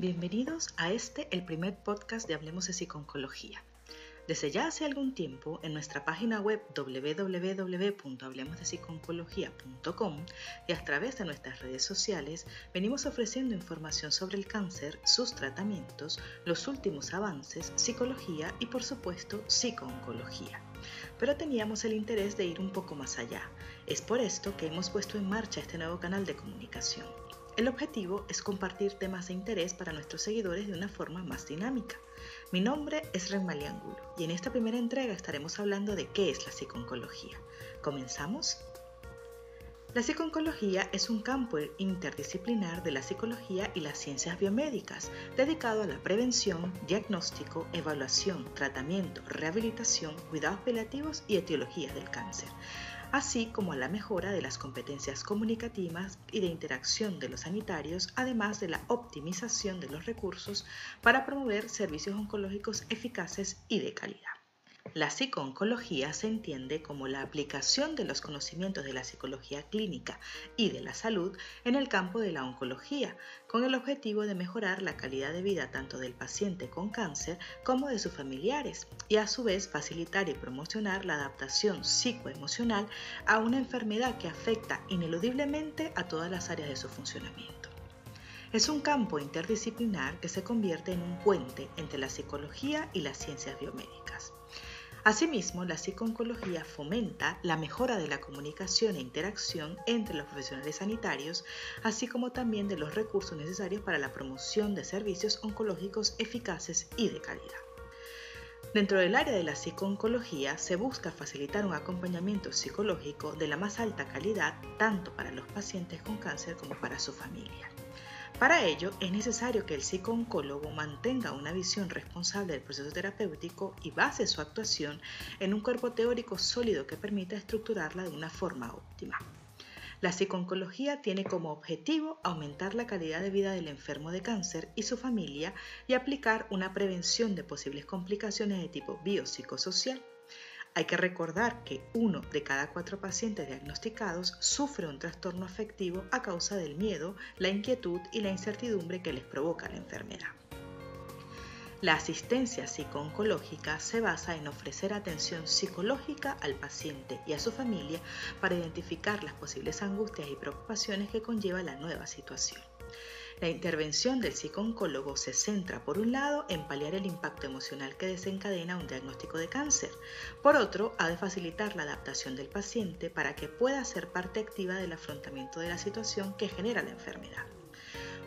Bienvenidos a este, el primer podcast de Hablemos de Psiconcología. Desde ya hace algún tiempo, en nuestra página web www.hablemosdepsiconcología.com y a través de nuestras redes sociales, venimos ofreciendo información sobre el cáncer, sus tratamientos, los últimos avances, psicología y por supuesto psicooncología. Pero teníamos el interés de ir un poco más allá. Es por esto que hemos puesto en marcha este nuevo canal de comunicación. El objetivo es compartir temas de interés para nuestros seguidores de una forma más dinámica. Mi nombre es Renmali Angulo y en esta primera entrega estaremos hablando de qué es la psiconcología. ¿Comenzamos? La psiconcología es un campo interdisciplinar de la psicología y las ciencias biomédicas, dedicado a la prevención, diagnóstico, evaluación, tratamiento, rehabilitación, cuidados paliativos y etiologías del cáncer así como a la mejora de las competencias comunicativas y de interacción de los sanitarios, además de la optimización de los recursos para promover servicios oncológicos eficaces y de calidad. La psicooncología se entiende como la aplicación de los conocimientos de la psicología clínica y de la salud en el campo de la oncología, con el objetivo de mejorar la calidad de vida tanto del paciente con cáncer como de sus familiares y a su vez facilitar y promocionar la adaptación psicoemocional a una enfermedad que afecta ineludiblemente a todas las áreas de su funcionamiento. Es un campo interdisciplinar que se convierte en un puente entre la psicología y las ciencias biomédicas. Asimismo, la psicooncología fomenta la mejora de la comunicación e interacción entre los profesionales sanitarios, así como también de los recursos necesarios para la promoción de servicios oncológicos eficaces y de calidad. Dentro del área de la psicooncología se busca facilitar un acompañamiento psicológico de la más alta calidad tanto para los pacientes con cáncer como para su familia. Para ello, es necesario que el psicooncólogo mantenga una visión responsable del proceso terapéutico y base su actuación en un cuerpo teórico sólido que permita estructurarla de una forma óptima. La psicooncología tiene como objetivo aumentar la calidad de vida del enfermo de cáncer y su familia y aplicar una prevención de posibles complicaciones de tipo biopsicosocial hay que recordar que uno de cada cuatro pacientes diagnosticados sufre un trastorno afectivo a causa del miedo, la inquietud y la incertidumbre que les provoca la enfermedad. La asistencia psicooncológica se basa en ofrecer atención psicológica al paciente y a su familia para identificar las posibles angustias y preocupaciones que conlleva la nueva situación. La intervención del psicooncólogo se centra, por un lado, en paliar el impacto emocional que desencadena un diagnóstico de cáncer. Por otro, ha de facilitar la adaptación del paciente para que pueda ser parte activa del afrontamiento de la situación que genera la enfermedad.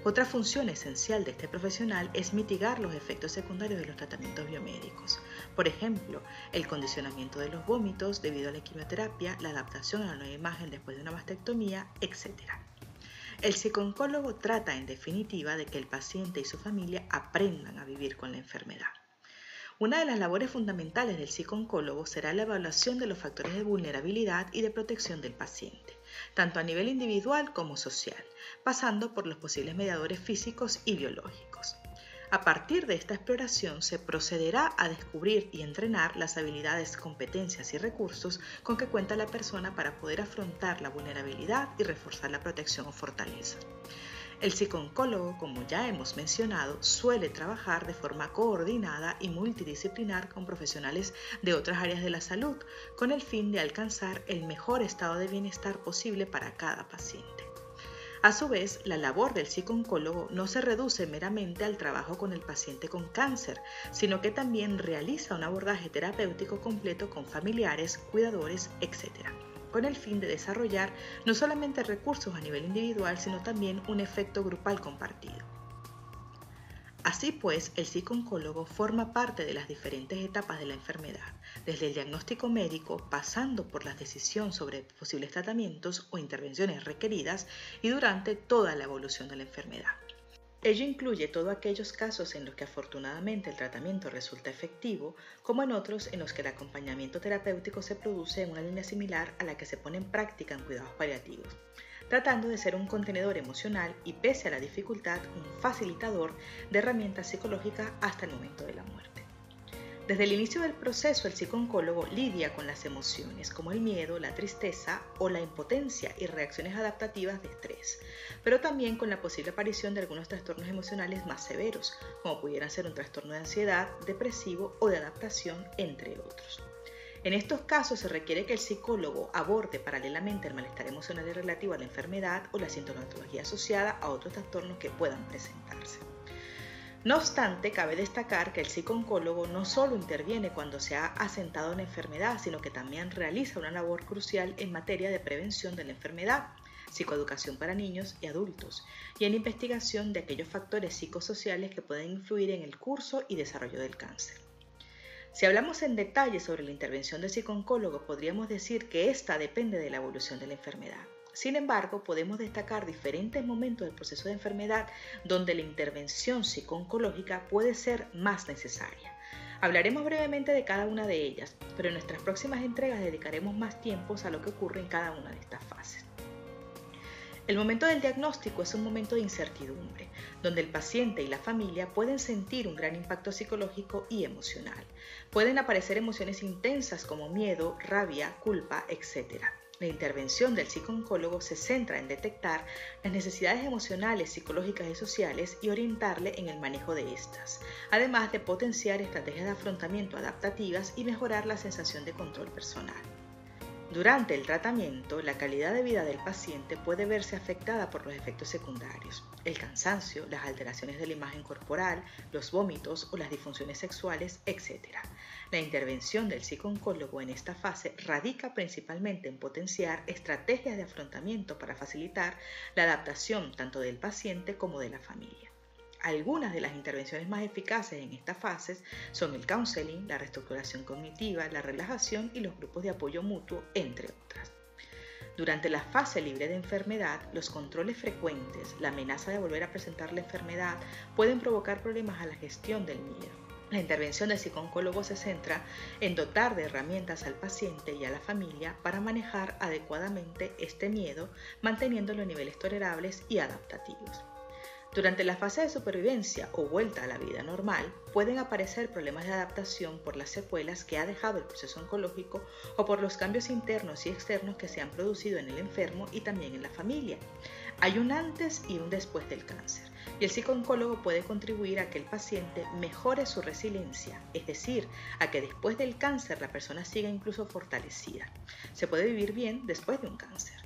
Otra función esencial de este profesional es mitigar los efectos secundarios de los tratamientos biomédicos. Por ejemplo, el condicionamiento de los vómitos debido a la quimioterapia, la adaptación a la nueva imagen después de una mastectomía, etc. El psicooncólogo trata en definitiva de que el paciente y su familia aprendan a vivir con la enfermedad. Una de las labores fundamentales del psicooncólogo será la evaluación de los factores de vulnerabilidad y de protección del paciente, tanto a nivel individual como social, pasando por los posibles mediadores físicos y biológicos. A partir de esta exploración se procederá a descubrir y entrenar las habilidades, competencias y recursos con que cuenta la persona para poder afrontar la vulnerabilidad y reforzar la protección o fortaleza. El psicooncólogo, como ya hemos mencionado, suele trabajar de forma coordinada y multidisciplinar con profesionales de otras áreas de la salud, con el fin de alcanzar el mejor estado de bienestar posible para cada paciente. A su vez, la labor del psicooncólogo no se reduce meramente al trabajo con el paciente con cáncer, sino que también realiza un abordaje terapéutico completo con familiares, cuidadores, etc., con el fin de desarrollar no solamente recursos a nivel individual, sino también un efecto grupal compartido. Así pues, el psicooncólogo forma parte de las diferentes etapas de la enfermedad, desde el diagnóstico médico, pasando por la decisión sobre posibles tratamientos o intervenciones requeridas y durante toda la evolución de la enfermedad. Ello incluye todos aquellos casos en los que afortunadamente el tratamiento resulta efectivo, como en otros en los que el acompañamiento terapéutico se produce en una línea similar a la que se pone en práctica en cuidados paliativos tratando de ser un contenedor emocional y pese a la dificultad, un facilitador de herramientas psicológicas hasta el momento de la muerte. Desde el inicio del proceso, el psicooncólogo lidia con las emociones como el miedo, la tristeza o la impotencia y reacciones adaptativas de estrés, pero también con la posible aparición de algunos trastornos emocionales más severos, como pudieran ser un trastorno de ansiedad, depresivo o de adaptación, entre otros. En estos casos se requiere que el psicólogo aborde paralelamente el malestar emocional relativo a la enfermedad o la sintomatología asociada a otros trastornos que puedan presentarse. No obstante, cabe destacar que el psicooncólogo no solo interviene cuando se ha asentado una enfermedad, sino que también realiza una labor crucial en materia de prevención de la enfermedad, psicoeducación para niños y adultos, y en investigación de aquellos factores psicosociales que pueden influir en el curso y desarrollo del cáncer. Si hablamos en detalle sobre la intervención del psicooncólogo, podríamos decir que esta depende de la evolución de la enfermedad. Sin embargo, podemos destacar diferentes momentos del proceso de enfermedad donde la intervención psicooncológica puede ser más necesaria. Hablaremos brevemente de cada una de ellas, pero en nuestras próximas entregas dedicaremos más tiempo a lo que ocurre en cada una de estas fases. El momento del diagnóstico es un momento de incertidumbre, donde el paciente y la familia pueden sentir un gran impacto psicológico y emocional. Pueden aparecer emociones intensas como miedo, rabia, culpa, etc. La intervención del psicooncólogo se centra en detectar las necesidades emocionales, psicológicas y sociales y orientarle en el manejo de estas, además de potenciar estrategias de afrontamiento adaptativas y mejorar la sensación de control personal. Durante el tratamiento, la calidad de vida del paciente puede verse afectada por los efectos secundarios, el cansancio, las alteraciones de la imagen corporal, los vómitos o las disfunciones sexuales, etc. La intervención del psicooncólogo en esta fase radica principalmente en potenciar estrategias de afrontamiento para facilitar la adaptación tanto del paciente como de la familia. Algunas de las intervenciones más eficaces en estas fases son el counseling, la reestructuración cognitiva, la relajación y los grupos de apoyo mutuo, entre otras. Durante la fase libre de enfermedad, los controles frecuentes, la amenaza de volver a presentar la enfermedad, pueden provocar problemas a la gestión del miedo. La intervención del psicooncólogo se centra en dotar de herramientas al paciente y a la familia para manejar adecuadamente este miedo, manteniéndolo en niveles tolerables y adaptativos. Durante la fase de supervivencia o vuelta a la vida normal, pueden aparecer problemas de adaptación por las secuelas que ha dejado el proceso oncológico o por los cambios internos y externos que se han producido en el enfermo y también en la familia. Hay un antes y un después del cáncer y el psicooncólogo puede contribuir a que el paciente mejore su resiliencia, es decir, a que después del cáncer la persona siga incluso fortalecida. Se puede vivir bien después de un cáncer.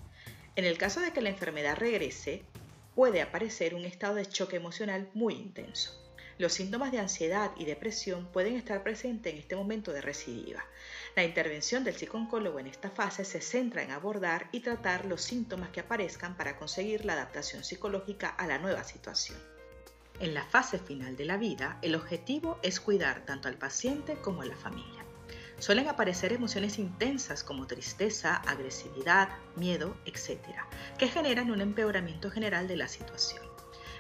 En el caso de que la enfermedad regrese, puede aparecer un estado de choque emocional muy intenso. Los síntomas de ansiedad y depresión pueden estar presentes en este momento de recidiva. La intervención del psicooncólogo en esta fase se centra en abordar y tratar los síntomas que aparezcan para conseguir la adaptación psicológica a la nueva situación. En la fase final de la vida, el objetivo es cuidar tanto al paciente como a la familia. Suelen aparecer emociones intensas como tristeza, agresividad, miedo, etc., que generan un empeoramiento general de la situación.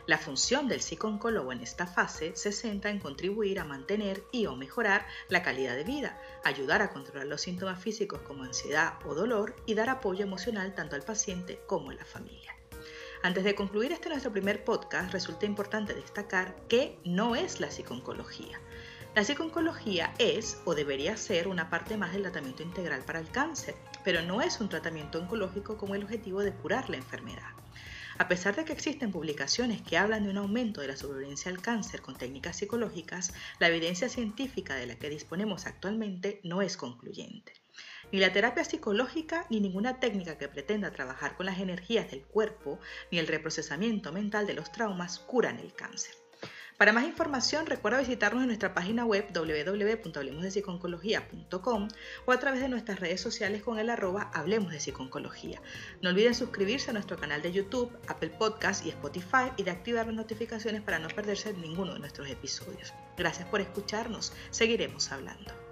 La función del psicooncólogo en esta fase se centra en contribuir a mantener y o mejorar la calidad de vida, ayudar a controlar los síntomas físicos como ansiedad o dolor y dar apoyo emocional tanto al paciente como a la familia. Antes de concluir este nuestro primer podcast, resulta importante destacar que no es la psiconcología. La psiconcología es o debería ser una parte más del tratamiento integral para el cáncer, pero no es un tratamiento oncológico con el objetivo de curar la enfermedad. A pesar de que existen publicaciones que hablan de un aumento de la sobrevivencia al cáncer con técnicas psicológicas, la evidencia científica de la que disponemos actualmente no es concluyente. Ni la terapia psicológica ni ninguna técnica que pretenda trabajar con las energías del cuerpo ni el reprocesamiento mental de los traumas curan el cáncer. Para más información, recuerda visitarnos en nuestra página web www.hablemosdepsiconcología.com o a través de nuestras redes sociales con el arroba Hablemos de Psiconcología. No olviden suscribirse a nuestro canal de YouTube, Apple Podcast y Spotify y de activar las notificaciones para no perderse ninguno de nuestros episodios. Gracias por escucharnos. Seguiremos hablando.